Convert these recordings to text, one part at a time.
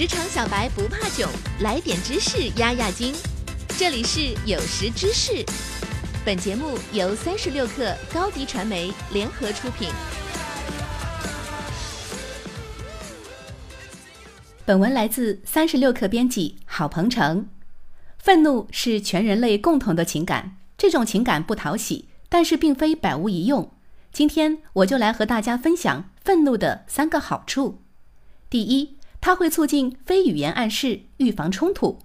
职场小白不怕囧，来点知识压压惊。这里是有识知识，本节目由三十六克高低传媒联合出品。本文来自三十六克编辑郝鹏程。愤怒是全人类共同的情感，这种情感不讨喜，但是并非百无一用。今天我就来和大家分享愤怒的三个好处。第一，它会促进非语言暗示，预防冲突。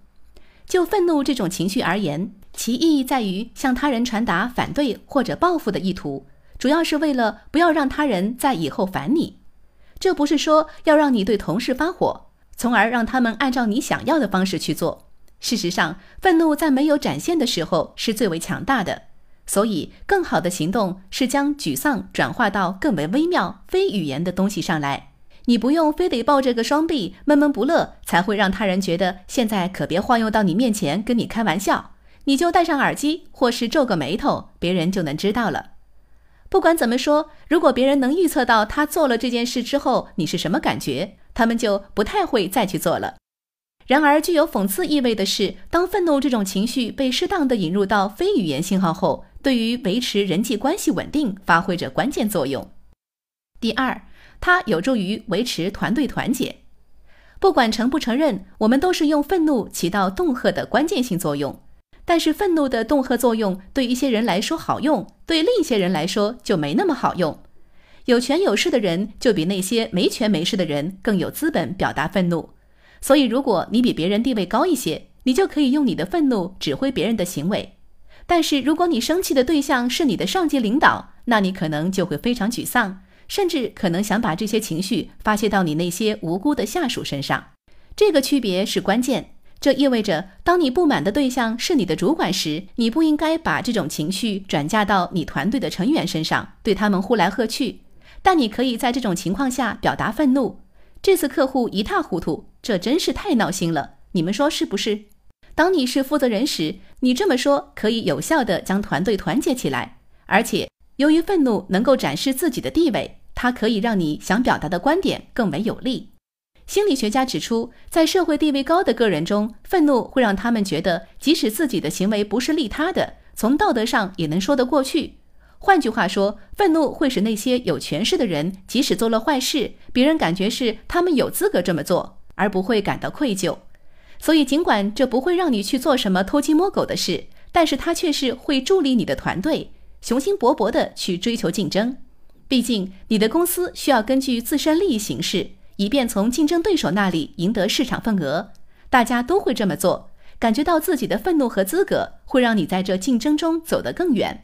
就愤怒这种情绪而言，其意义在于向他人传达反对或者报复的意图，主要是为了不要让他人在以后烦你。这不是说要让你对同事发火，从而让他们按照你想要的方式去做。事实上，愤怒在没有展现的时候是最为强大的。所以，更好的行动是将沮丧转化到更为微妙、非语言的东西上来。你不用非得抱着个双臂闷闷不乐，才会让他人觉得现在可别晃悠到你面前跟你开玩笑。你就戴上耳机，或是皱个眉头，别人就能知道了。不管怎么说，如果别人能预测到他做了这件事之后你是什么感觉，他们就不太会再去做了。然而，具有讽刺意味的是，当愤怒这种情绪被适当的引入到非语言信号后，对于维持人际关系稳定发挥着关键作用。第二。它有助于维持团队团结。不管承不承认，我们都是用愤怒起到恫吓的关键性作用。但是，愤怒的恫吓作用对一些人来说好用，对另一些人来说就没那么好用。有权有势的人就比那些没权没势的人更有资本表达愤怒。所以，如果你比别人地位高一些，你就可以用你的愤怒指挥别人的行为。但是，如果你生气的对象是你的上级领导，那你可能就会非常沮丧。甚至可能想把这些情绪发泄到你那些无辜的下属身上，这个区别是关键。这意味着，当你不满的对象是你的主管时，你不应该把这种情绪转嫁到你团队的成员身上，对他们呼来喝去。但你可以在这种情况下表达愤怒。这次客户一塌糊涂，这真是太闹心了，你们说是不是？当你是负责人时，你这么说可以有效地将团队团结起来，而且。由于愤怒能够展示自己的地位，它可以让你想表达的观点更为有力。心理学家指出，在社会地位高的个人中，愤怒会让他们觉得，即使自己的行为不是利他的，从道德上也能说得过去。换句话说，愤怒会使那些有权势的人，即使做了坏事，别人感觉是他们有资格这么做，而不会感到愧疚。所以，尽管这不会让你去做什么偷鸡摸狗的事，但是它却是会助力你的团队。雄心勃勃地去追求竞争，毕竟你的公司需要根据自身利益行事，以便从竞争对手那里赢得市场份额。大家都会这么做，感觉到自己的愤怒和资格，会让你在这竞争中走得更远。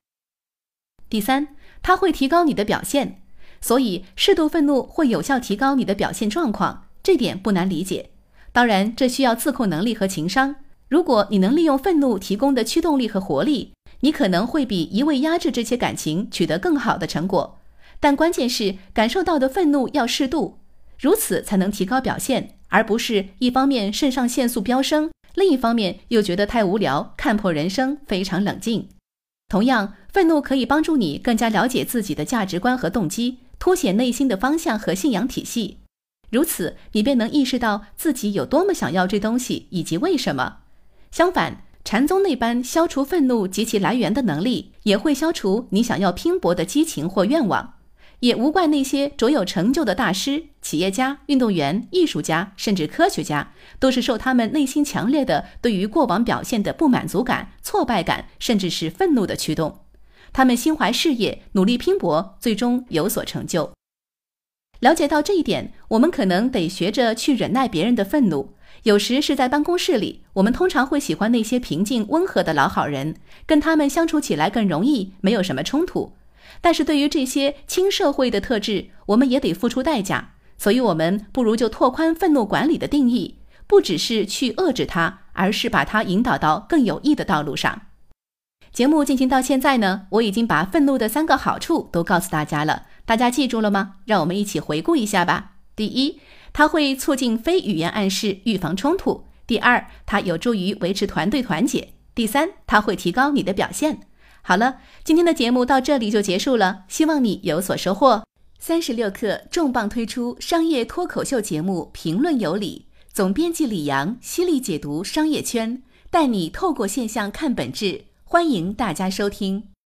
第三，它会提高你的表现，所以适度愤怒会有效提高你的表现状况，这点不难理解。当然，这需要自控能力和情商。如果你能利用愤怒提供的驱动力和活力，你可能会比一味压制这些感情取得更好的成果，但关键是感受到的愤怒要适度，如此才能提高表现，而不是一方面肾上腺素飙升，另一方面又觉得太无聊，看破人生，非常冷静。同样，愤怒可以帮助你更加了解自己的价值观和动机，凸显内心的方向和信仰体系，如此你便能意识到自己有多么想要这东西以及为什么。相反。禅宗那般消除愤怒及其来源的能力，也会消除你想要拼搏的激情或愿望。也无怪那些卓有成就的大师、企业家、运动员、艺术家，甚至科学家，都是受他们内心强烈的对于过往表现的不满足感、挫败感，甚至是愤怒的驱动。他们心怀事业，努力拼搏，最终有所成就。了解到这一点，我们可能得学着去忍耐别人的愤怒。有时是在办公室里，我们通常会喜欢那些平静温和的老好人，跟他们相处起来更容易，没有什么冲突。但是对于这些轻社会的特质，我们也得付出代价。所以，我们不如就拓宽愤怒管理的定义，不只是去遏制它，而是把它引导到更有益的道路上。节目进行到现在呢，我已经把愤怒的三个好处都告诉大家了，大家记住了吗？让我们一起回顾一下吧。第一。它会促进非语言暗示，预防冲突。第二，它有助于维持团队团结。第三，它会提高你的表现。好了，今天的节目到这里就结束了，希望你有所收获。三十六氪重磅推出商业脱口秀节目《评论有理》，总编辑李阳犀利解读商业圈，带你透过现象看本质。欢迎大家收听。